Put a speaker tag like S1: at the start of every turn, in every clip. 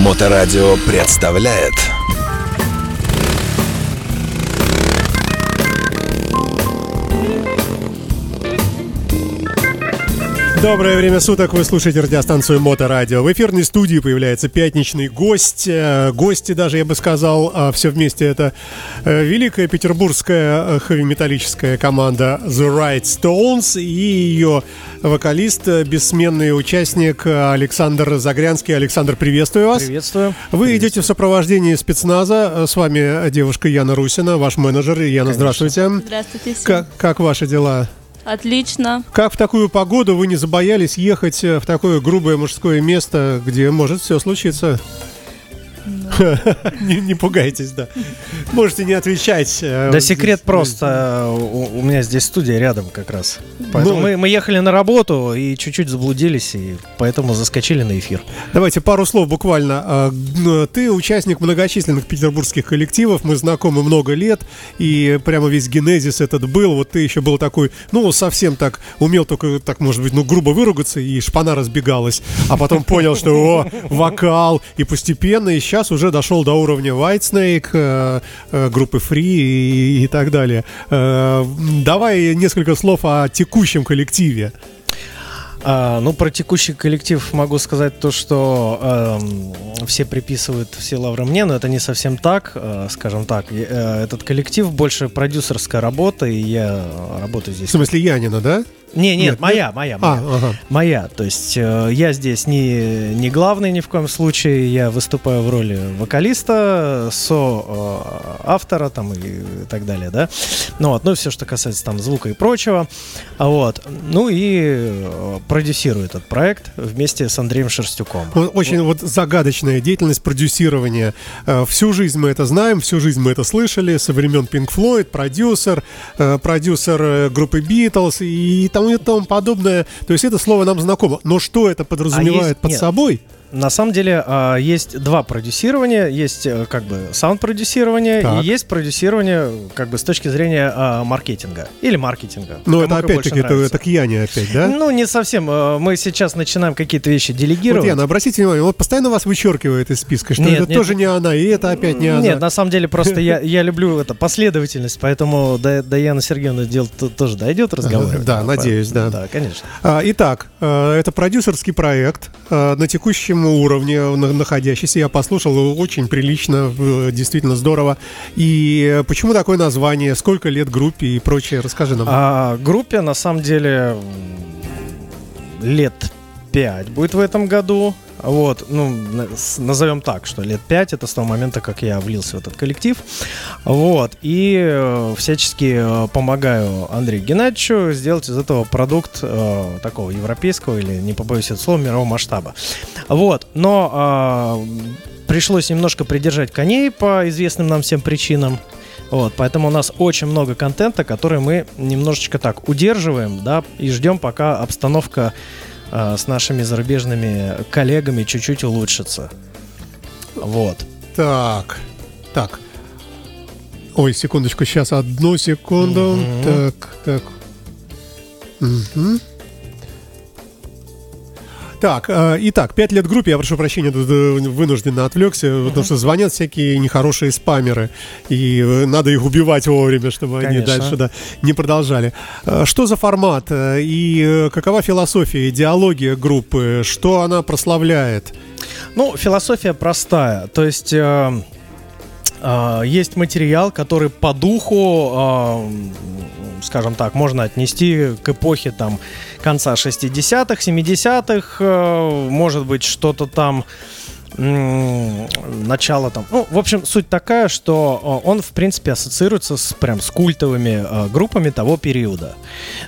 S1: Моторадио представляет
S2: Доброе время суток, вы слушаете радиостанцию Моторадио. В эфирной студии появляется пятничный гость. Э, гости даже, я бы сказал, а все вместе это э, великая петербургская э, хэви-металлическая команда The Right Stones и ее вокалист, бессменный участник Александр Загрянский. Александр, приветствую вас.
S3: Приветствую.
S2: Вы
S3: приветствую.
S2: идете в сопровождении спецназа. С вами девушка Яна Русина, ваш менеджер. Яна,
S3: Конечно.
S2: здравствуйте.
S4: Здравствуйте всем.
S2: Как, как ваши дела?
S4: Отлично.
S2: Как в такую погоду вы не забоялись ехать э, в такое грубое мужское место, где может все случиться? Не, не пугайтесь, да. Можете не отвечать. э,
S3: Да секрет просто. У, у меня здесь студия рядом как раз. Поэтому
S2: Ну,
S3: мы, мы ехали на работу и чуть-чуть заблудились, и поэтому заскочили на эфир.
S2: Давайте пару слов буквально. Г- Ты участник многочисленных петербургских коллективов, мы знакомы много лет, и прямо весь генезис этот был. Вот ты еще был такой, ну, совсем так, умел только так, может быть, ну, грубо выругаться, и шпана разбегалась. А потом понял, что, о, вокал, и постепенно, и сейчас уже дошел до уровня Whitesnake, э, э, группы Free и, и так далее. Э, Давай несколько слов о текущем коллективе.
S3: А, ну, про текущий коллектив могу сказать то, что эм, все приписывают все лавры мне, но это не совсем так, э, скажем так. Э, этот коллектив больше продюсерская работа, и я работаю
S2: В
S3: здесь.
S2: смысле, Янина, да?
S3: Не, нет,
S2: Нет,
S3: моя, моя, моя.
S2: А, ага.
S3: моя. То есть э, я здесь не, не главный ни в коем случае, я выступаю в роли вокалиста, со э, автора там и так далее, да. Ну вот, ну все, что касается там звука и прочего. А вот, ну и э, продюсирую этот проект вместе с Андреем Шерстюком.
S2: Вот Очень вот загадочная деятельность продюсирования. Э, Всю жизнь мы это знаем, всю жизнь мы это слышали со времен Pink Floyd, продюсер, продюсер группы Beatles и тому и тому подобное. То есть это слово нам знакомо. Но что это подразумевает
S3: есть-
S2: под
S3: нет.
S2: собой?
S3: На самом деле а, есть два продюсирования. Есть э, как бы саунд-продюсирование
S2: Так.
S3: и есть продюсирование как бы с точки зрения а, маркетинга или маркетинга.
S2: Ну, это опять-таки, это, это к Яне опять, да?
S3: Ну, не совсем. Э, Мы сейчас начинаем какие-то вещи
S2: вот,
S3: делегировать.
S2: Яна, обратите внимание, он постоянно вас вычеркивает из списка, что
S3: Нет,
S2: это
S3: нет.
S2: тоже не она, и это опять не она.
S3: Нет, на самом деле просто я, я люблю это последовательность, поэтому до, до Яны Сергеевны дело тоже дойдет разговор.
S2: Да, надеюсь, да.
S3: Да, конечно.
S2: А, Итак, э, это продюсерский проект на текущем уровне на- находящийся. Я послушал, очень прилично, действительно здорово. И почему такое название, сколько лет группе и прочее, расскажи нам.
S3: А группе на самом деле лет 5 будет в этом году. Вот, ну, назовем так, что лет 5 это с того момента, как я влился в этот коллектив. Вот, и э, всячески э, помогаю Андрею Геннадьевичу сделать из этого продукт э, такого европейского или, не побоюсь этого слова, мирового масштаба. Вот, но а, пришлось немножко придержать коней по известным нам всем причинам. Вот, поэтому у нас очень много контента, который мы немножечко так удерживаем, да, и ждем, пока обстановка э, с нашими зарубежными коллегами чуть-чуть улучшится. Вот.
S2: Так, так. Ой, секундочку, сейчас одну секунду.
S3: Мгм.
S2: Так, так. Мгм. Так, э, итак, пять лет группе, я прошу прощения, тут, э, вынужденно отвлекся, потому что звонят всякие нехорошие спамеры, и э, надо их убивать вовремя, чтобы они
S3: Конечно.
S2: дальше да, не продолжали. Э, Что за формат и какова философия, идеология группы, что она прославляет?
S3: Ну, философия простая. То есть э, э, есть материал, который по духу, э, скажем так, можно отнести к эпохе там конца 60-х, 70-х, э, может быть, что-то там начало там. Ну, в общем, суть такая, что э, он, в принципе, ассоциируется с прям с культовыми э, группами того периода.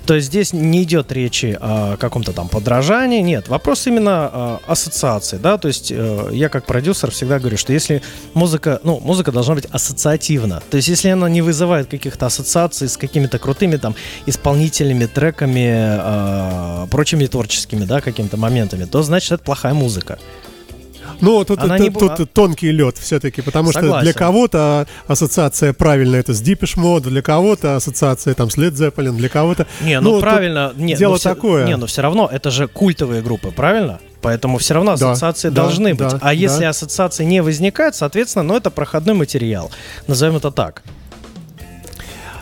S3: То есть здесь не идет речи о каком-то там подражании, нет. Вопрос именно э, ассоциации, да. То есть э, я как продюсер всегда говорю, что если музыка, ну, музыка должна быть ассоциативна. То есть если она не вызывает каких-то ассоциаций с какими-то крутыми там исполнителями, треками, э, прочими творческими, да, какими-то моментами, то значит это плохая музыка.
S2: Ну, тут,
S3: Она
S2: тут-
S3: не
S2: тут тонкий лед все-таки, потому что
S3: Согласен.
S2: для кого-то ассоциация правильная это с Deepish Mode, для кого-то ассоциация там с Led Zeppelin, для кого-то...
S3: Не, ну,
S2: тут
S3: правильно. Не,
S2: дело
S3: ну, всё-
S2: такое.
S3: Не, но все равно это же культовые группы, правильно? Поэтому все равно
S2: Да,
S3: ассоциации
S2: да,
S3: должны быть.
S2: да,
S3: а если
S2: да.
S3: ассоциации не возникает, соответственно, ну это проходной материал. Назовем это так.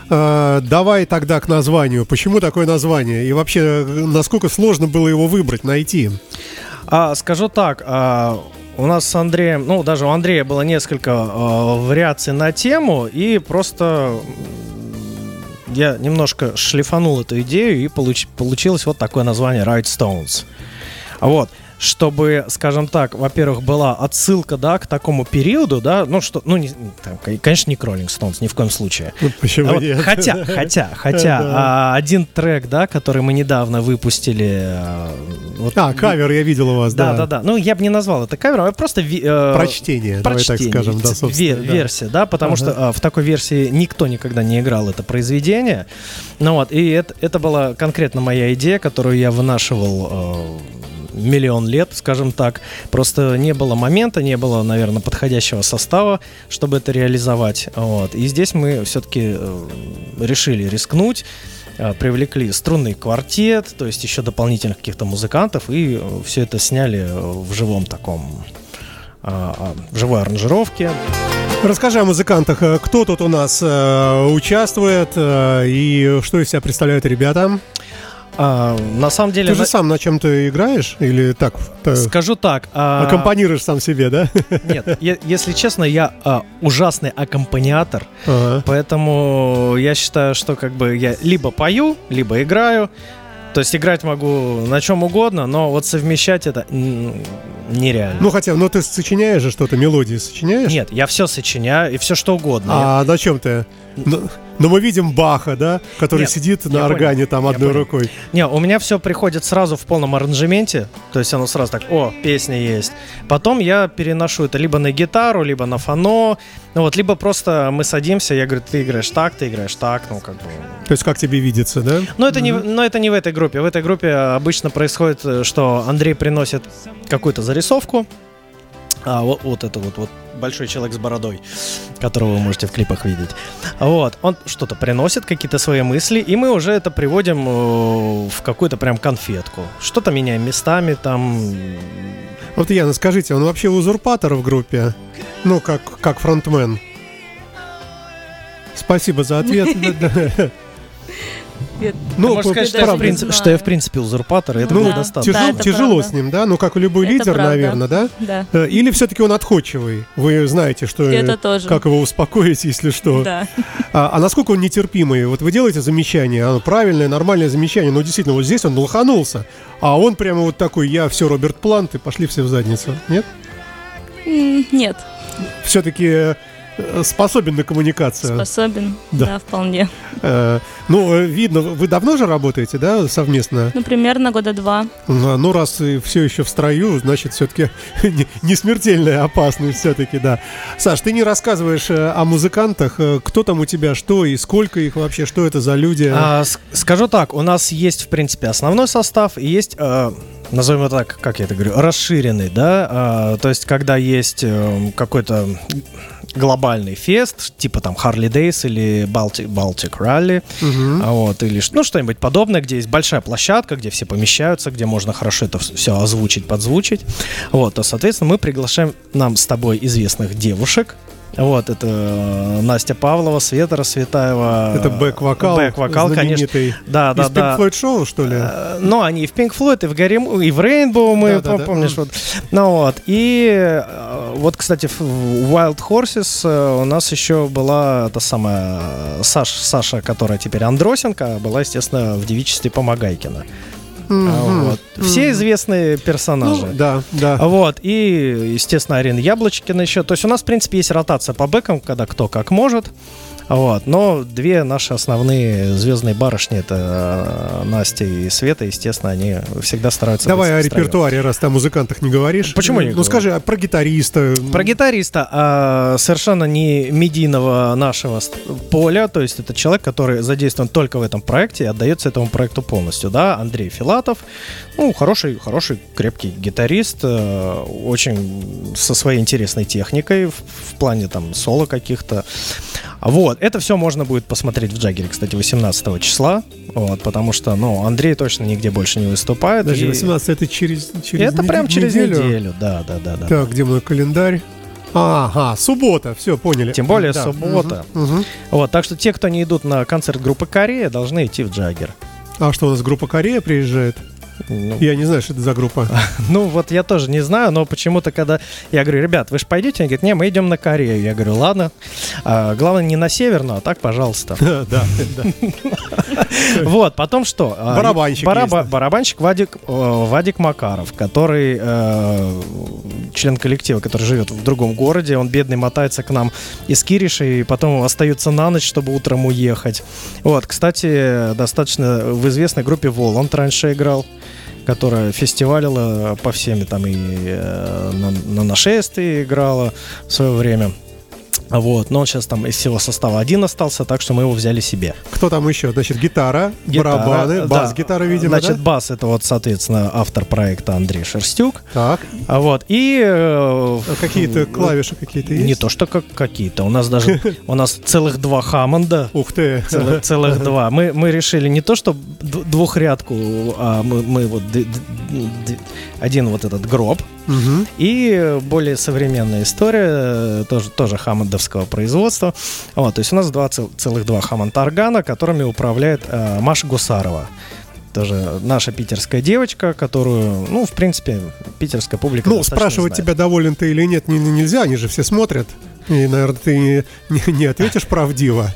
S2: Э, давай тогда к названию. Почему такое название? И вообще, э, насколько сложно было его выбрать, найти?
S3: А, скажу так, а, у нас с Андреем, ну даже у Андрея было несколько а, вариаций на тему, и просто я немножко шлифанул эту идею, и получ- получилось вот такое название Right Stones. Вот. Чтобы, скажем так, во-первых, была отсылка, да, к такому периоду, да, ну что, ну, не, там, конечно, не к Rolling Stones, ни в коем случае.
S2: Ну, Почему
S3: А вот
S2: нет?
S3: Хотя, хотя, хотя,
S2: Да.
S3: а, один трек, да, который мы недавно выпустили. а, вот
S2: А, кавер я видел у вас,
S3: да,
S2: да.
S3: да, да. Ну, я бы не назвал это кавером, а просто ви- э,
S2: Прочтение, давай так
S3: прочтение,
S2: скажем, да, собственно.
S3: ве-
S2: да.
S3: версия, да, потому
S2: Ага.
S3: что а, в такой версии никто никогда не играл это произведение. Ну вот, и это, это была конкретно моя идея, которую я вынашивал э, миллион лет, скажем так. Просто не было момента, не было, наверное, подходящего состава, чтобы это реализовать. Вот. И здесь мы все-таки решили рискнуть э, привлекли струнный квартет, то есть еще дополнительных каких-то музыкантов, и все это сняли э, в живом таком, а, а, в живой аранжировке.
S2: Расскажи о музыкантах. Э, Кто тут у нас э, участвует э, и что из себя представляют ребята?
S3: А, на самом деле,
S2: Ты же
S3: на-
S2: сам на чем-то играешь или так
S3: скажу так. а,
S2: аккомпанируешь сам себе, да?
S3: Нет, если честно, я а, ужасный аккомпаниатор,
S2: Ага.
S3: поэтому я считаю, что как бы я либо пою, либо играю. То есть играть могу на чем угодно, но вот совмещать это нереально.
S2: Ну хотя, ну ты сочиняешь же что-то, мелодии сочиняешь?
S3: Нет, я все сочиняю и все что угодно.
S2: А на чем ты? Ну, мы видим Баха, да, который
S3: Нет,
S2: сидит на органе
S3: понял,
S2: там одной
S3: понял.
S2: рукой.
S3: Не, у меня все приходит сразу в полном аранжементе. То есть оно сразу так, о, песня есть. Потом я переношу это либо на гитару, либо на фано. Ну вот, либо просто мы садимся, я говорю, ты играешь так, ты играешь так, ну как бы.
S2: То есть как тебе видится, да?
S3: Но это, не, в- но это не в этой группе. В этой группе обычно происходит, э, что Андрей приносит какую-то зарисовку. А вот, вот это вот, вот большой человек с бородой, которого вы можете в клипах видеть. Вот, он что-то приносит, какие-то свои мысли, и мы уже это приводим э, в какую-то прям конфетку. Что-то меняем местами, там...
S2: Вот, Яна, скажите, он вообще узурпатор в группе? Ну, как, как фронтмен. Спасибо за ответ.
S4: Нет.
S2: Ну,
S3: можно сказать, что я, в принципе, что я в принципе узурпатор, и этого
S2: Ну,
S3: недостаточно.
S4: Да,
S2: тяжело,
S4: это
S2: тяжело
S4: правда.
S2: с ним, да? Ну, как и любой
S4: Это
S2: лидер,
S4: правда.
S2: наверное, да?
S4: Да,
S2: Э, Или все-таки он отходчивый? Вы знаете, что... э,
S4: это тоже.
S2: Как его успокоить, если что?
S4: Да.
S2: А, а насколько он нетерпимый? Вот вы делаете замечание, оно правильное, нормальное замечание, но действительно, вот здесь он лоханулся, а он прямо вот такой, я все, Роберт Плант, и пошли все в задницу. Нет?
S4: Нет,
S2: Все-таки способен на коммуникацию.
S4: способен.
S2: Да.
S4: Да, вполне.
S2: Э, ну, э, видно, вы давно же работаете, да, совместно?
S4: Ну, примерно года два.
S2: Ну, ну, раз все еще в строю, значит, все-таки не, не смертельная опасность все-таки, да. Саш, ты не рассказываешь э, о музыкантах, э, кто там у тебя, что и сколько их вообще, что это за люди?
S3: А, скажу так, у нас есть, в принципе, основной состав и есть, э, назовем это так, как я это говорю, расширенный, да, а, то есть когда есть э, какой-то глобальный фест, типа там Harley Days или Baltic, Baltic Rally, а вот, или ну, что-нибудь подобное, где есть большая площадка, где все помещаются, где можно хорошо это все озвучить, подзвучить. Вот, то, соответственно, мы приглашаем нам с тобой известных девушек. Вот, это э, Настя Павлова, Света Расцветаева.
S2: Это бэк-вокал,
S3: Бэк-вокал, конечно. Да, да,
S2: Из
S3: да.
S2: Pink Floyd Show, что ли?
S3: Э, Ну, они и в Pink Floyd, и в Гарри, и в Rainbow, мы, помнишь, вот. Ну вот, и э, вот, кстати, в Wild Horses у нас еще была та самая э, Саш, Саша, которая теперь Андросенко, была, естественно, в девичестве Помогайкина.
S2: Мгм.
S3: вот. Все известные
S2: Ну,
S3: персонажи.
S2: да, да.
S3: А Вот, и, естественно, Арина Яблочкина еще. То есть у нас, в принципе, есть ротация по бэкам, когда кто как может. Вот, но две наши основные звездные барышни, это э, Настя и Света, естественно, они всегда стараются
S2: Давай о репертуаре, раз ты о музыкантах не говоришь.
S3: Почему не
S2: Ну,
S3: говорю?
S2: скажи, а про гитариста.
S3: Про гитариста а, совершенно не медийного нашего поля, то есть это человек, который задействован только в этом проекте и отдается этому проекту полностью, да, Андрей Филатов, ну, хороший, хороший, крепкий гитарист, э, очень со своей интересной техникой в, в плане там соло каких-то, Вот, это все можно будет посмотреть в Джаггере, кстати, 18 числа, вот, потому что, ну, Андрей точно нигде больше не выступает.
S2: Подожди,
S3: и-
S2: 18 это через, через
S3: это
S2: неде-
S3: прям через
S2: неделю?
S3: неделю, да, да, да, да.
S2: Так, где мой календарь? Ага, суббота, все, поняли.
S3: Тем более
S2: Да,
S3: суббота.
S2: мгм, мгм.
S3: Вот, так что те, кто не идут на концерт группы Корея, должны идти в Джаггер.
S2: А что, у нас группа Корея приезжает?
S3: Ну,
S2: Я не знаю, что это за группа.
S3: ну, вот я тоже не знаю, но почему-то, когда я говорю, ребят, вы же пойдете? Они говорят, не, мы идем на Корею. Я говорю, ладно. А, главное, не на северную, а так, пожалуйста.
S2: Да, да.
S3: Вот, потом что? А,
S2: Барабанщик
S3: бараба-. Барабанщик Вадик, Вадик Макаров, который э, член коллектива, который живет в другом городе. Он бедный мотается к нам из Кириша и потом остается на ночь, чтобы утром уехать. Вот, кстати, достаточно в известной группе Воланд раньше играл которая фестивалила по всеми там и э, на, на нашествии играла в свое время. Вот, но он сейчас там из всего состава один остался, так что мы его взяли себе.
S2: Кто там еще? Значит, гитара,
S3: Гитара,
S2: барабаны,
S3: да.
S2: бас-гитара, видимо,
S3: Значит,
S2: да?
S3: бас это вот, соответственно, автор проекта Андрей Шерстюк.
S2: Так,
S3: А вот, и... э,
S2: а какие-то клавиши какие-то есть?
S3: Не то, что как какие-то. У нас даже... У нас целых два Хаммонда.
S2: Ух ты.
S3: Целых, два. Мы, мы решили не то, что двухрядку, а мы, вот один вот этот гроб.
S2: Мгм.
S3: И более современная история, э, тоже, тоже хаммондовского производства. Вот, то есть у нас два, цел- целых два хаммонд-органа, которыми управляет э, Маша Гусарова. Тоже наша питерская девочка, которую, ну, в принципе, питерская публика
S2: Ну, спрашивать
S3: знает.
S2: тебя, доволен ты или нет, не- не- нельзя, они же все смотрят. И, наверное, ты не, не- не ответишь правдиво.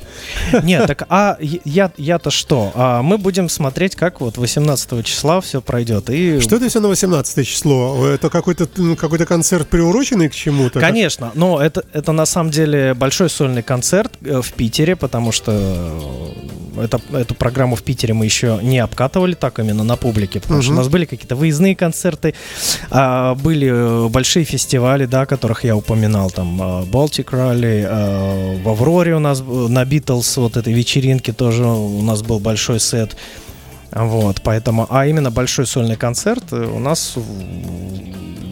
S3: Нет, так а я, я-то что? А, мы будем смотреть, как вот 18 числа все пройдет. И
S2: Что это все на 18 число? Это какой-то ну, какой-то концерт приуроченный к чему-то?
S3: Конечно, но это, это на самом деле большой сольный концерт э, в Питере, потому что э, это, эту программу в Питере мы еще не обкатывали так именно на публике, потому что у нас были какие-то выездные концерты, а, были э, большие фестивали, да, которых я упоминал, там э, Baltic Rally, э, в Авроре у нас э, на Битлз вот этой вечеринке тоже у нас был большой сет. Вот, поэтому, а именно большой сольный концерт э, у нас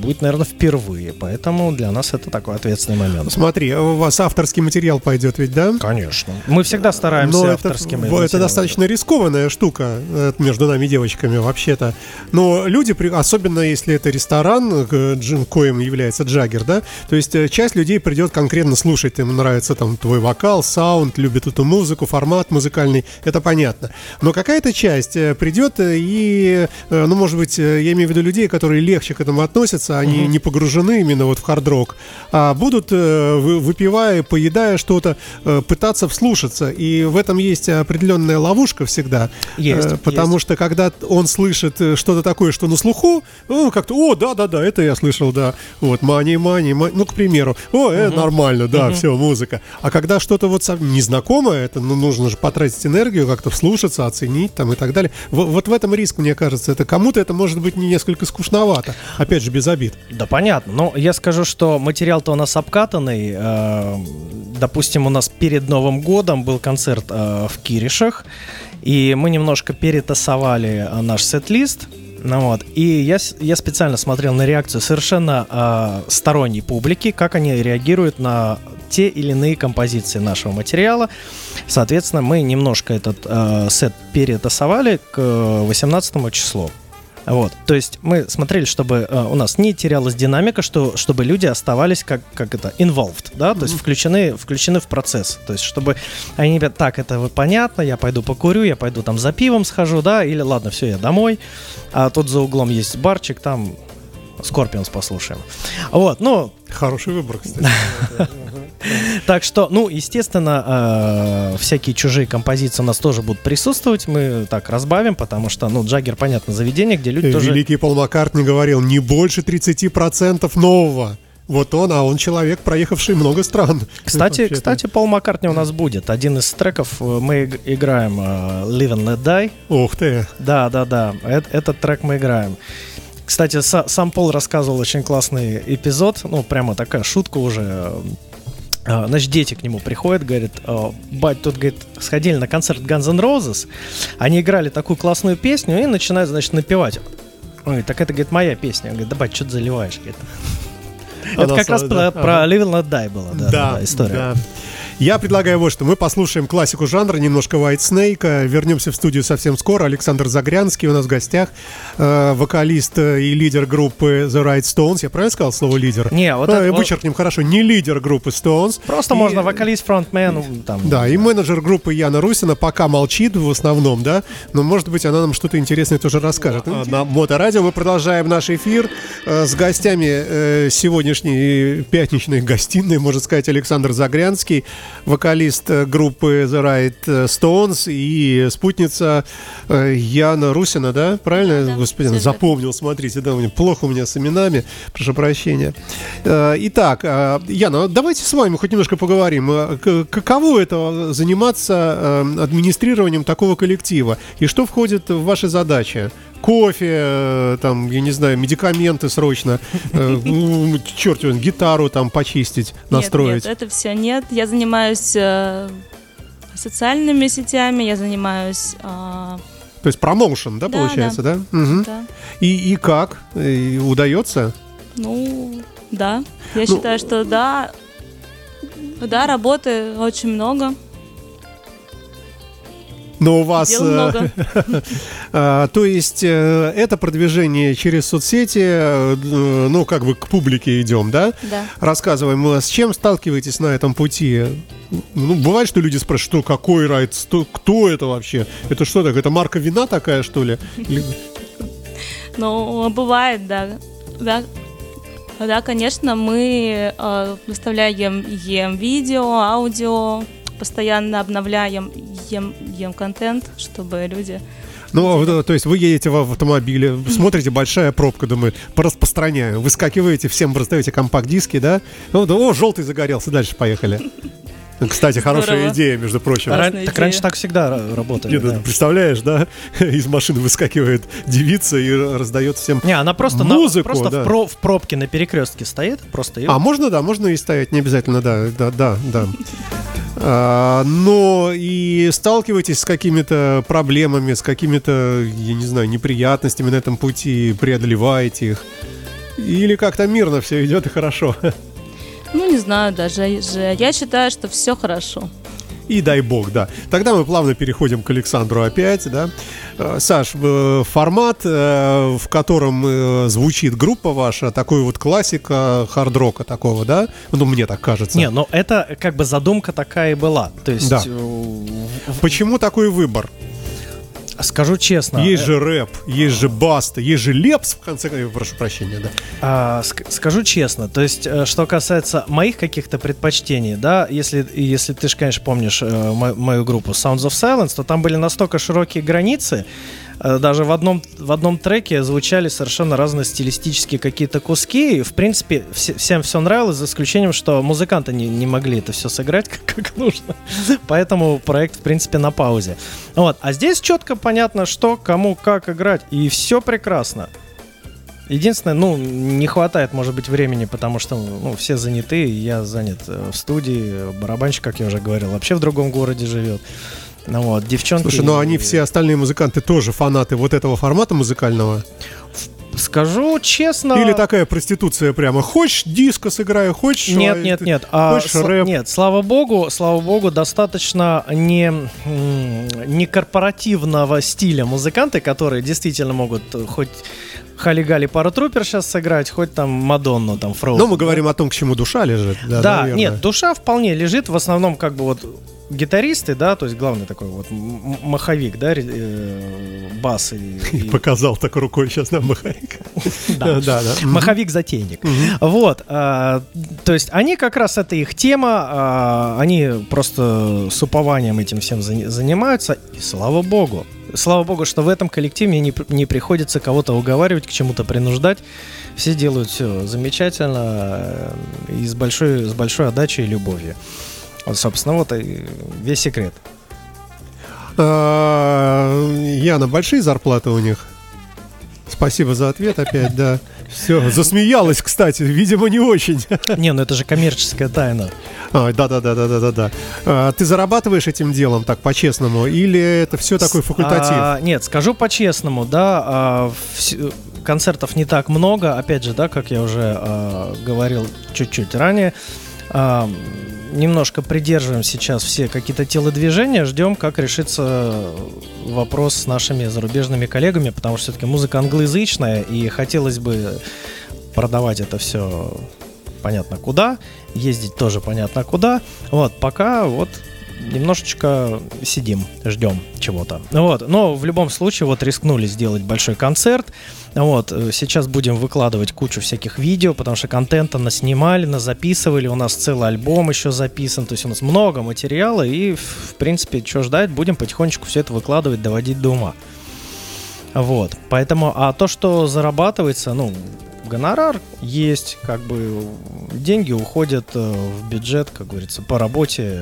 S3: будет, наверное, впервые, поэтому для нас это такой ответственный момент.
S2: Смотри, у вас авторский материал пойдет ведь, да?
S3: Конечно. Мы всегда стараемся
S2: Но это,
S3: авторскими
S2: в- это
S3: материалами.
S2: достаточно рискованная штука э, между нами девочками вообще-то. Но люди, особенно если это ресторан, джин- коим является Джаггер, да, то есть э, часть людей придет конкретно слушать, им нравится там твой вокал, саунд, любит эту музыку, формат музыкальный, это понятно. Но какая-то часть придет э, и, э, ну, может быть, э, я имею в виду людей, которые легче к этому относятся, они не погружены именно вот в хард-рок, а будут, вы- выпивая, поедая что-то, пытаться вслушаться. И в этом есть определенная ловушка всегда.
S3: Есть,
S2: Потому что когда он слышит что-то такое, что на слуху, он как-то, о, да-да-да, это я слышал, да. Вот, мани, мани, мани. ну, к примеру, о, э, нормально, да, все, музыка. А когда что-то вот незнакомое, это, ну, нужно же потратить энергию, как-то вслушаться, оценить там и так далее. Вот в этом риск, мне кажется, это кому-то это может быть не несколько скучновато. Опять же, без обид.
S3: Да, понятно. Но я скажу, что материал-то у нас обкатанный. Э, Допустим, у нас перед Новым годом был концерт э, в Киришах, и мы немножко перетасовали э, наш сет-лист. Ну вот. И я, я специально смотрел на реакцию совершенно э, сторонней публики, как они реагируют на те или иные композиции нашего материала. Соответственно, мы немножко этот э, сет перетасовали к э, 18 числу. Вот, то есть мы смотрели, чтобы э, у нас не терялась динамика, что, чтобы люди оставались как, как это, involved, да, то есть включены, включены в процесс, то есть чтобы они говорят, так, это вот понятно, я пойду покурю, я пойду там за пивом схожу, да, или ладно, все, я домой, а тут за углом есть барчик, там Скорпионс послушаем. Вот, ну,
S2: Хороший выбор, кстати.
S3: так что, ну, естественно, э, всякие чужие композиции у нас тоже будут присутствовать, мы так разбавим, потому что, ну, Джаггер, понятно, заведение, где люди тоже...
S2: Великий Пол Маккартни говорил, не больше 30% нового. Вот он, а он человек, проехавший много стран.
S3: Кстати, кстати, Пол Маккартни у нас будет. Один из треков э, мы иг- играем э, Live and Let Die.
S2: Ух ты.
S3: Да, да, да. Эт- этот трек мы играем. Кстати, са- сам Пол рассказывал очень классный эпизод. Ну, прямо такая шутка уже. Э, Значит, дети к нему приходят, говорят, «Э, бать, тут, говорит, сходили на концерт Guns N' Roses, они играли такую классную песню и начинают, значит, напевать. Он говорит, так это, говорит, моя песня. Он говорит, да, бать, что ты заливаешь, говорит. Это как раз про. Live Let Die была, да, история.
S2: Да. Я предлагаю вот что. Мы послушаем классику жанра, немножко White Snake. Вернемся в студию совсем скоро. Александр Загрянский у нас в гостях. э, Вокалист и лидер группы The Right Stones. Я правильно сказал слово лидер?
S3: Не, вот
S2: Э,
S3: это вот-
S2: Вычеркнем хорошо. Не лидер группы Stones.
S3: Просто
S2: И-
S3: можно вокалист, фронтмен, там.
S2: Да, и менеджер группы Яна Русина пока молчит в основном, да, но может быть она нам что-то интересное тоже расскажет. А, На Моторадио мы продолжаем наш эфир э, с гостями э, сегодняшней пятничной гостиной, можно сказать, Александр Загрянский, вокалист э, группы The Right э, Stones и спутница э, Яна Русина, да, правильно?
S4: Да, да,
S2: Господи,
S4: всё
S2: запомнил, смотрите, да, у меня плохо у меня с именами, прошу прощения. Итак, Яна, давайте с вами хоть немножко поговорим. Каково это заниматься администрированием такого коллектива? И что входит в ваши задачи? Кофе, э, там, я не знаю, медикаменты срочно, э, ну, черт его, гитару там почистить, настроить.
S4: Нет, это все нет. Я занимаюсь э, социальными сетями, я занимаюсь... а,
S2: То есть промоушен, да,
S4: Да,
S2: получается, да? Мгм.
S4: да.
S2: И, и как? И удается?
S4: Ну, да. Я
S2: Ну-
S4: считаю, что да. Да, работы очень много.
S2: Но у вас... Э. А, то есть э, это продвижение через соцсети, э, ну, как бы к публике идем, да?
S4: Да.
S2: Рассказываем, с чем сталкиваетесь на этом пути? Ну, бывает, что люди спрашивают, что какой райд, кто это вообще? Это что так? Это марка вина такая, что ли?
S4: Ну, бывает, да. Да, да конечно, мы э, выставляем ем видео, аудио, постоянно обновляем ем, ем контент, чтобы люди...
S2: Ну, вот, э, то есть вы едете в автомобиле, смотрите, большая пробка, думаю, пораспространяю. Выскакиваете, всем раздаете компакт-диски, да? Ну, да, о, желтый загорелся, дальше поехали. Кстати, хорошая
S4: Здорово.
S2: идея, между прочим.
S4: Классная
S3: так
S4: идея.
S3: раньше так всегда ра- работали.
S2: Нет,
S3: да.
S2: ну, представляешь, да? Из машины выскакивает девица и раздает всем.
S3: Не, она просто, на-
S2: Музыку,
S3: просто
S2: да.
S3: в, про- в пробке на перекрестке стоит, просто и
S2: А можно, да, можно и ставить, не обязательно, да, да, да, да. А, но и сталкиваетесь с какими-то проблемами, с какими-то, я не знаю, неприятностями на этом пути, преодолеваете их. Или как-то мирно все идет и хорошо.
S4: Ну, не знаю даже. же. Я считаю, что все хорошо.
S2: И дай бог, да. Тогда мы плавно переходим к Александру опять, да. Э, Саш, э, формат, э, в котором звучит группа ваша, такой вот классика хард-рока такого, да? Ну, мне так кажется.
S3: Не, но это как бы задумка такая и была. То есть,
S2: Да. Почему такой выбор?
S3: Скажу честно,
S2: Есть
S3: э,
S2: же рэп, есть же баста, есть же лепс, в конце концов, прошу прощения, да.
S3: А, ск- скажу честно, то есть, э, что касается моих каких-то предпочтений, да, если, если ты же, конечно, помнишь э, мо- мою группу Sounds of Silence, то там были настолько широкие границы, даже в одном, в одном треке звучали совершенно разные стилистические какие-то куски, и, в принципе, все- всем все нравилось, за исключением, что музыканты не, не могли это все сыграть как, как нужно, поэтому проект, в принципе, на паузе. Вот. А здесь четко понятно, что, кому, как играть, и все прекрасно. Единственное, ну, не хватает, может быть, времени, потому что, ну, все заняты, я занят э, в студии, барабанщик, как я уже говорил, вообще в другом городе живет. Ну вот, девчонки...
S2: Слушай, ну они все остальные музыканты тоже фанаты вот этого формата музыкального?
S3: Скажу честно...
S2: Или такая проституция прямо? Хочешь диско сыграю, хочешь...
S3: Нет,
S2: а,
S3: нет, нет. А,
S2: хочешь
S3: сла-
S2: рэп?
S3: Нет, слава богу, слава богу, достаточно не, не корпоративного стиля музыканты, которые действительно могут хоть Хали-Гали пару трупер сейчас сыграть, хоть там Мадонну, там Фроуз.
S2: Но мы говорим о том, к чему душа лежит. Да,
S3: Да,
S2: наверное.
S3: нет, душа вполне лежит, в основном как бы вот гитаристы, да, то есть главный такой вот маховик, да, э, бас и, и-
S2: Показал так рукой сейчас на Махарик.
S3: да.
S2: Да, да. Мгм.
S3: Маховик-затейник. Вот, а, то есть они как раз это их тема, а, они просто с упованием этим всем зани- занимаются, и слава богу. Слава богу, что в этом коллективе не, при- не приходится кого-то уговаривать, к чему-то принуждать. Все делают все замечательно э, и с большой, с большой отдачей и любовью. Вот, собственно, вот и весь секрет.
S2: А, Яна, большие зарплаты у них? Спасибо за ответ опять, да. Все, засмеялась, кстати, видимо, не очень.
S3: Не, ну это же коммерческая тайна.
S2: А, Да-да-да-да-да-да. А, Ты зарабатываешь этим делом так по-честному? Или это все такой факультатив?
S3: А, нет, скажу по-честному, да, концертов не так много, опять же, да, как я уже говорил чуть-чуть ранее. Немножко придерживаем сейчас все какие-то телодвижения, ждем, как решится вопрос с нашими зарубежными коллегами, потому что все-таки музыка англоязычная, и хотелось бы продавать это все понятно куда, ездить тоже понятно куда. Вот, пока вот немножечко сидим, ждем чего-то. Вот, но в любом случае вот рискнули сделать большой концерт. Вот, э, сейчас будем выкладывать кучу всяких видео, потому что контента наснимали, записывали, у нас целый альбом еще записан, то есть у нас много материала, и, в принципе, что ждать, будем потихонечку все это выкладывать, доводить до ума. Вот, поэтому, а то, что зарабатывается, ну, гонорар есть, как бы деньги уходят э, в бюджет, как говорится, по работе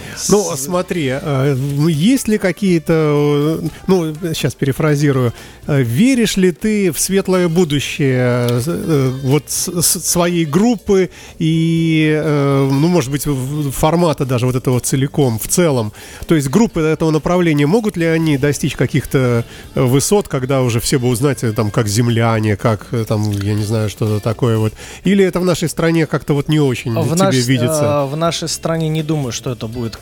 S2: ну, смотри, э, есть ли какие-то, э, ну, сейчас перефразирую, э, веришь ли ты в светлое будущее вот своей группы и, ну, может быть, формата даже вот этого целиком, в целом? То есть группы этого направления, могут ли они достичь каких-то высот, когда уже все бы узнать, там, как земляне, как, там, я не знаю, что-то такое вот? Или это в нашей стране как-то вот не очень в тебе наш, видится?
S3: В нашей стране не думаю, что это будет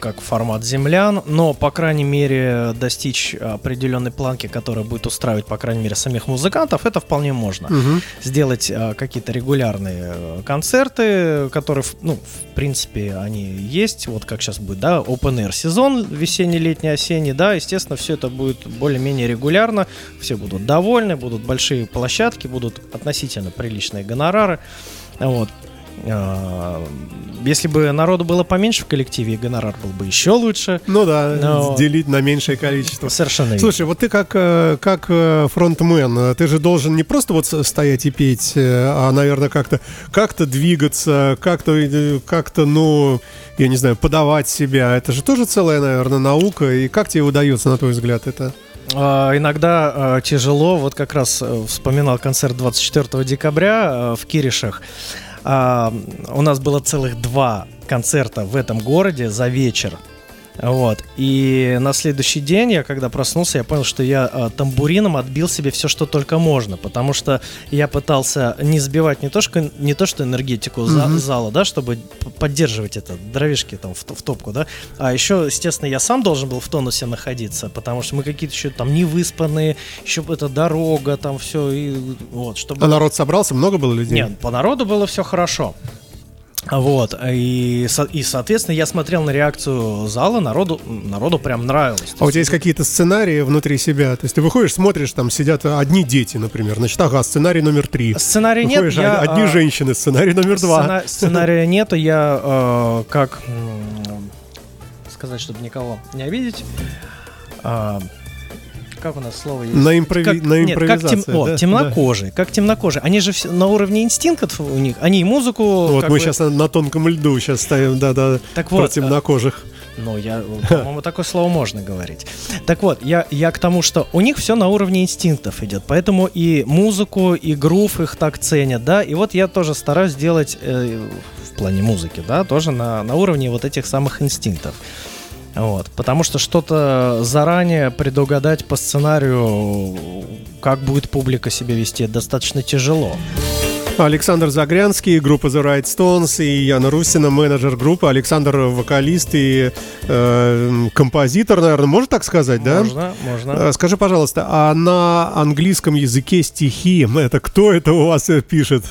S3: как формат землян, но, по крайней мере, достичь определенной планки, которая будет устраивать, по крайней мере, самих музыкантов, это вполне можно. Угу. Сделать а, какие-то регулярные э, концерты, которые, ну, в принципе, они есть, вот как сейчас будет, да, open air сезон весенний, летний, осенний, да, естественно, все это будет более-менее регулярно, все будут довольны, будут большие площадки, будут относительно приличные гонорары, вот, если бы народу было поменьше в коллективе, гонорар был бы еще лучше.
S2: Ну да, но... делить на меньшее количество.
S3: Совершенно
S2: Слушай, вот ты как, э, как э, фронтмен, э, ты же должен не просто вот стоять и петь, а, наверное, как-то как двигаться, как-то, как-то, ну, я не знаю, подавать себя. Это же тоже целая, наверное, наука. И как тебе удается, на твой взгляд, это?
S3: А, иногда тяжело. Вот как раз вспоминал концерт 24 декабря в Киришах. А, у нас было целых два концерта в этом городе за вечер. Вот. И на следующий день я, когда проснулся, я понял, что я э, тамбурином отбил себе все, что только можно. Потому что я пытался не сбивать не то, что, не то, что энергетику mm-hmm. зала, да, чтобы поддерживать это, дровишки там в, в топку, да. А еще, естественно, я сам должен был в тонусе находиться, потому что мы какие-то еще там невыспанные, еще это дорога, там все. И, вот, чтобы...
S2: А народ собрался? Много было людей?
S3: Нет, по народу было все хорошо. Вот, и, и, соответственно, я смотрел на реакцию зала, народу, народу прям нравилось.
S2: А у тебя есть какие-то сценарии внутри себя? То есть ты выходишь, смотришь, там сидят одни дети, например, значит, ага, сценарий номер три.
S3: Сценарий
S2: выходишь,
S3: нет, я...
S2: Одни а, женщины, сценарий номер два. Сцена,
S3: сценария нету, я э, как... Сказать, чтобы никого не обидеть... Э, как у нас слово есть?
S2: На, импрови...
S3: как,
S2: на импровизации.
S3: Нет, как тем... О, темнокожие, да. как темнокожие. Они же все на уровне инстинктов у них, они и музыку...
S2: Вот мы бы... сейчас на тонком льду сейчас ставим, да-да, так про вот, а, темнокожих.
S3: Ну, я, по-моему, такое слово можно говорить. Так вот, я, я к тому, что у них все на уровне инстинктов идет, поэтому и музыку, и грув их так ценят, да, и вот я тоже стараюсь сделать э, в плане музыки, да, тоже на, на уровне вот этих самых инстинктов. Вот, потому что что-то заранее предугадать по сценарию, как будет публика себя вести, достаточно тяжело.
S2: Александр Загрянский, группа The Right Stones и Яна Русина, менеджер группы. Александр вокалист и э, композитор, наверное, можно так сказать,
S3: да?
S2: Можно,
S3: можно.
S2: Э, скажи, пожалуйста, а на английском языке стихи, это кто это у вас пишет?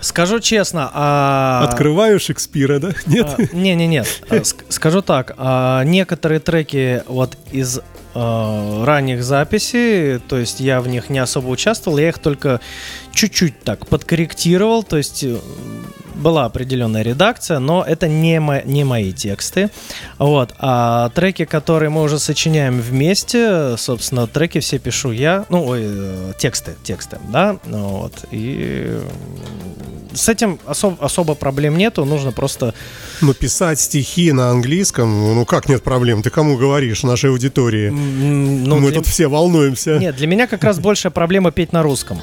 S3: Скажу честно. А...
S2: Открываю Шекспира, да? Нет?
S3: А, не, не, нет. А, скажу так. А, некоторые треки вот из а, ранних записей, то есть я в них не особо участвовал, я их только чуть-чуть так подкорректировал, то есть э, была определенная редакция, но это не, мо- не мои тексты. Вот. А треки, которые мы уже сочиняем вместе, собственно, треки все пишу я, ну, ой, э, тексты, тексты, да, вот. И с этим особ- особо проблем нету, нужно просто...
S2: Ну, писать стихи на английском, ну как нет проблем? Ты кому говоришь, нашей аудитории? Ну, Мы для... тут все волнуемся.
S3: Нет, для меня как раз большая проблема петь на русском.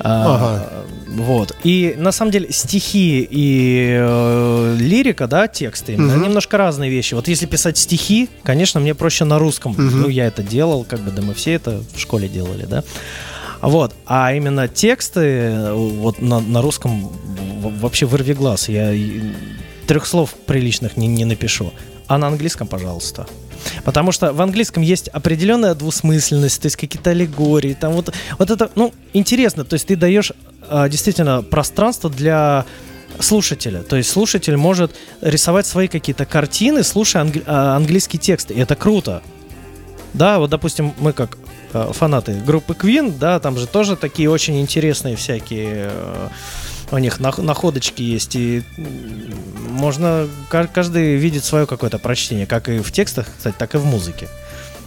S3: А, ага. Вот. И на самом деле стихи и э, лирика, да, тексты, угу. немножко разные вещи. Вот если писать стихи, конечно, мне проще на русском. Угу. Ну, я это делал, как бы, да мы все это в школе делали, да. Вот. А именно тексты э, вот на, на русском вообще вырви глаз. Я трех слов приличных не, не напишу. А на английском, пожалуйста. Потому что в английском есть определенная двусмысленность, то есть какие-то аллегории. Там вот, вот это, ну, интересно. То есть ты даешь а, действительно пространство для слушателя. То есть слушатель может рисовать свои какие-то картины, слушая англи- а, английский текст. И это круто. Да, вот, допустим, мы как э, фанаты группы Queen, да, там же тоже такие очень интересные всякие э, у них нах- находочки есть, и можно, ка- каждый видит свое какое-то прочтение, как и в текстах, кстати, так и в музыке.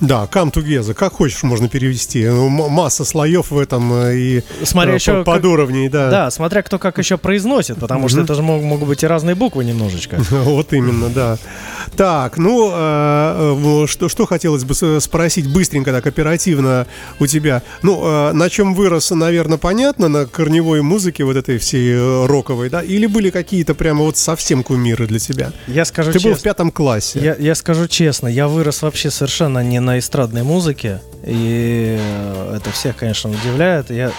S2: Да, come together, как хочешь можно перевести. Ну, Масса слоев в этом э, и
S3: Смотря
S2: э,
S3: еще
S2: по- под
S3: как-
S2: уровней, да.
S3: Да, смотря кто как еще произносит, потому что
S2: Мгм.
S3: это же мог- могут быть и разные буквы немножечко.
S2: Вот именно, да. Так, ну, э, э, что, что хотелось бы спросить быстренько, так оперативно у тебя. Ну, э, на чем вырос, наверное, понятно, на корневой музыке вот этой всей роковой, да? Или были какие-то прямо вот совсем кумиры для тебя?
S3: Я скажу
S2: Ты был в
S3: честно,
S2: пятом классе.
S3: я, я скажу честно, я вырос вообще совершенно не на эстрадной музыке, и э, это всех, конечно, удивляет. Я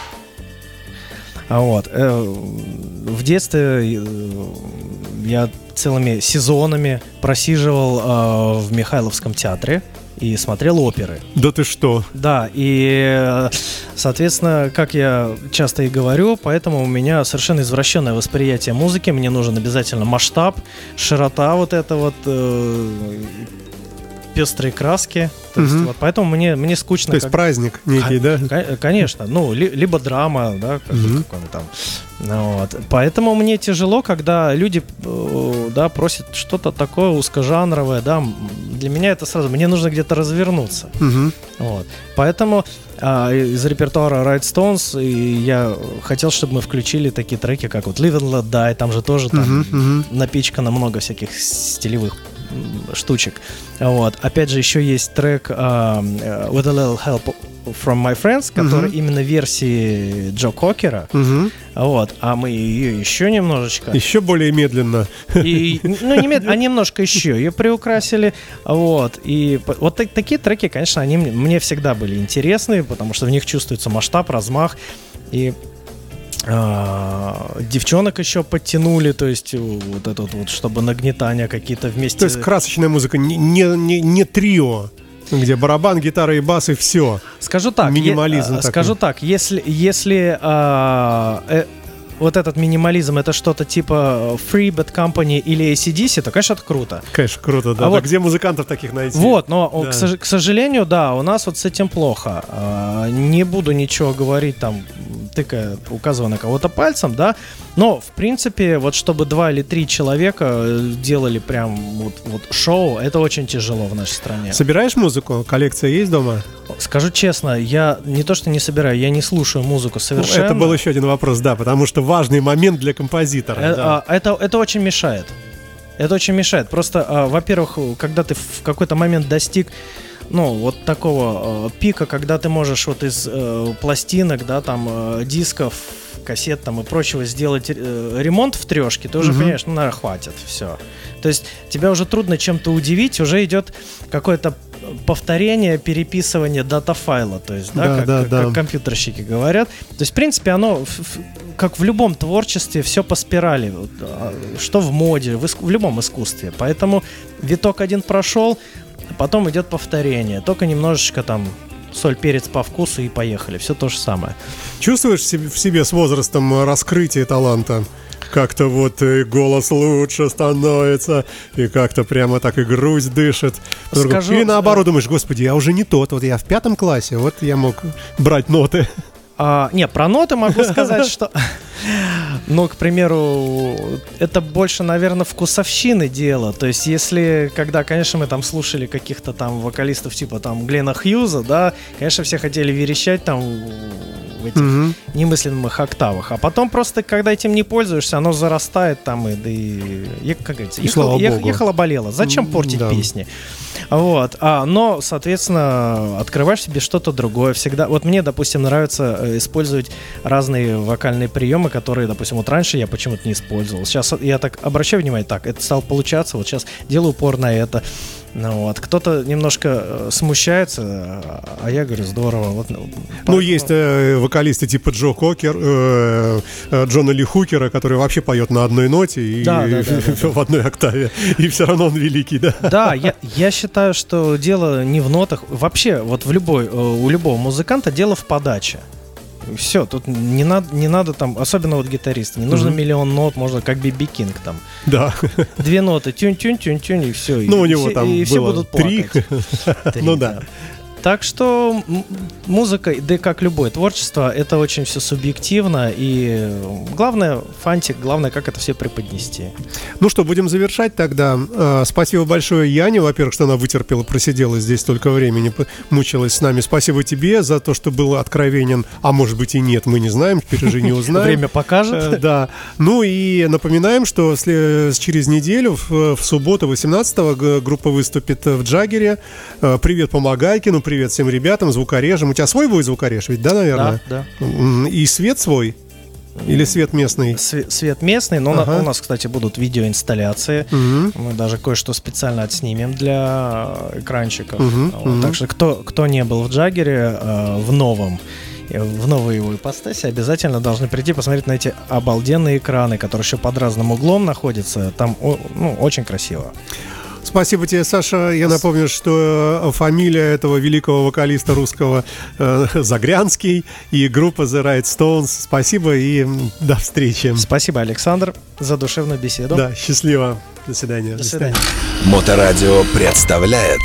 S3: а вот э, в детстве э, я целыми сезонами просиживал в Михайловском театре и смотрел оперы.
S2: Да ты что?
S3: Да, и, соответственно, как я часто и говорю, поэтому у меня совершенно извращенное восприятие музыки. Мне нужен обязательно масштаб, широта вот это вот, э, пестрые краски. То есть,
S2: Мгм.
S3: вот, поэтому мне, мне скучно.
S2: То есть
S3: как-
S2: праздник некий, да?
S3: Ко- Конечно, ну, ли- либо драма, да, как, он там. Ну, вот. Поэтому мне тяжело, когда люди, э, да, просят что-то такое узкожанровое, да, для меня это сразу, мне нужно где-то развернуться.
S2: Мгм.
S3: Вот. Поэтому а, из репертуара Right Stones и я хотел, чтобы мы включили такие треки, как вот Live and Let Die, там же тоже там
S2: Мгм, мгм.
S3: напичкано много всяких стилевых штучек. Вот. Опять же, еще есть трек э, With a Little Help from My Friends, который
S2: Мгм.
S3: именно версии Джо Кокера.
S2: Мгм.
S3: Вот. А мы ее еще немножечко
S2: Еще более медленно.
S3: и, ну, не мед- а немножко еще ее приукрасили. Вот. И вот так- такие треки, конечно, они мне, всегда были интересны, потому что в них чувствуется масштаб, размах. И девчонок еще подтянули, то есть у- вот это вот, чтобы нагнетания какие-то вместе.
S2: То есть красочная музыка, не, не, не, трио, где барабан, гитара и бас и все.
S3: Скажу так, е-
S2: Минимализм
S3: а,
S2: такой.
S3: скажу так, если если а, э, вот этот минимализм это что-то типа Free Bad Company или ACDC, то, конечно, это круто.
S2: Конечно, круто, да.
S3: А вот-
S2: где музыкантов таких найти?
S3: Вот, но
S2: Да.
S3: к, сож- к сожалению, да, у нас вот с этим плохо. А, не буду ничего говорить там, тыкая, указывая на кого-то пальцем, да. Но, в принципе, вот чтобы два или три человека э, делали прям вот, вот шоу, это очень тяжело в нашей стране.
S2: Собираешь музыку? Коллекция есть дома?
S3: Скажу честно, я не то что не собираю, я не слушаю музыку
S2: Ну,
S3: совершенно.
S2: это был еще один вопрос, да, потому что важный момент для композитора.
S3: Э,
S2: да.
S3: а, это, это очень мешает. Это очень мешает. Просто, а, во-первых, когда ты в какой-то момент достиг ну, вот такого э, пика, когда ты можешь вот из э, пластинок, да, там, э, дисков, кассет там и прочего сделать э, ремонт в трешке, ты уже
S2: Мгм.
S3: понимаешь, ну, наверное, хватит, все. То есть тебя уже трудно чем-то удивить, уже идет какое-то повторение, переписывание дата-файла, то есть, да,
S2: Да,
S3: как,
S2: да,
S3: как-
S2: да.
S3: как компьютерщики говорят. То есть, в принципе, оно, как в любом творчестве, все по спирали, а, что в моде, в, иск- в любом искусстве. Поэтому виток один прошел, потом идет повторение, только немножечко там соль, перец по вкусу и поехали. Все то же самое.
S2: Чувствуешь в себе, с возрастом э, раскрытие таланта? Как-то вот и голос лучше становится, и как-то прямо так и грудь дышит.
S3: Скажу,
S2: и
S3: э,
S2: наоборот думаешь, господи, я уже не тот, вот я в пятом классе, вот я мог брать ноты.
S3: А, не, про ноты могу сказать, что... Ну, к примеру, это больше, наверное, вкусовщины дело. То есть, если, когда, конечно, мы там слушали каких-то там вокалистов типа там Глена Хьюза, да, конечно, все хотели верещать там в этих
S2: Мгм.
S3: немыслимых октавах. А потом просто, когда этим не пользуешься, оно зарастает там и, да и е- как говорится,
S2: И слава богу.
S3: ехала болела. Зачем портить
S2: да.
S3: песни? Вот. А, но, соответственно, открываешь себе что-то другое. Всегда. Вот мне, допустим, нравится э, использовать разные вокальные приемы, которые, допустим, вот раньше я почему-то не использовал. Сейчас я так обращаю внимание, так, это стало получаться, вот сейчас делаю упор на это. Ну вот, кто-то немножко э, смущается, а я говорю, здорово. Вот,
S2: ну, есть э, вокалисты типа Джо Кокер, э, э, Джона Ли Хукера, который вообще поет на одной ноте и
S3: Да, да, да, да,
S2: в одной октаве, и все равно он великий, да?
S3: Да, я, я считаю, что дело не в нотах. Вообще, вот в любой, э, у любого музыканта дело в подаче. Все, тут не надо, не надо там, особенно вот гитарист, не нужно
S2: Мгм.
S3: миллион нот, можно как Биби Кинг там.
S2: Да.
S3: Две ноты, тюнь-тюнь-тюнь-тюнь, и все.
S2: Ну, у него там
S3: и все
S2: было
S3: будут
S2: три.
S3: плакать. Три,
S2: Ну да.
S3: Так что музыка, да и как любое творчество, это очень все субъективно. И э, главное, фантик, главное, как это все преподнести.
S2: Ну что, будем завершать тогда. Э, Спасибо большое Яне, во-первых, что она вытерпела, просидела здесь столько времени, мучилась с нами. Спасибо тебе за то, что был откровенен, а может быть и нет, мы не знаем, теперь уже не узнаем.
S3: Время
S2: Э,
S3: покажет.
S2: Да. Ну и напоминаем, что сле- через неделю, в, субботу 18-го, г- группа выступит в Джаггере. Э, Привет Помогайкину, привет всем ребятам, звукорежам. У тебя свой будет звукореж ведь, да, наверное?
S3: Да, да.
S2: И свет свой? Или свет местный?
S3: Све- Свет местный, но на-
S2: Ага.
S3: у нас, кстати, будут видеоинсталляции.
S2: Мгм.
S3: Мы даже кое-что специально отснимем для экранчиков.
S2: Мгм,
S3: Вот,
S2: мгм.
S3: Так что кто, кто не был в Джаггере, э, в новом, э, в новой его ипостаси, обязательно должны прийти посмотреть на эти обалденные экраны, которые еще под разным углом находятся. Там ну, очень красиво.
S2: Спасибо тебе, Саша. Я напомню, что э, фамилия этого великого вокалиста русского э, Загрянский и группа The Right Stones. Спасибо и до встречи.
S3: Спасибо, Александр, за душевную беседу.
S2: Да, счастливо. До свидания.
S3: До свидания.
S1: Моторадио представляет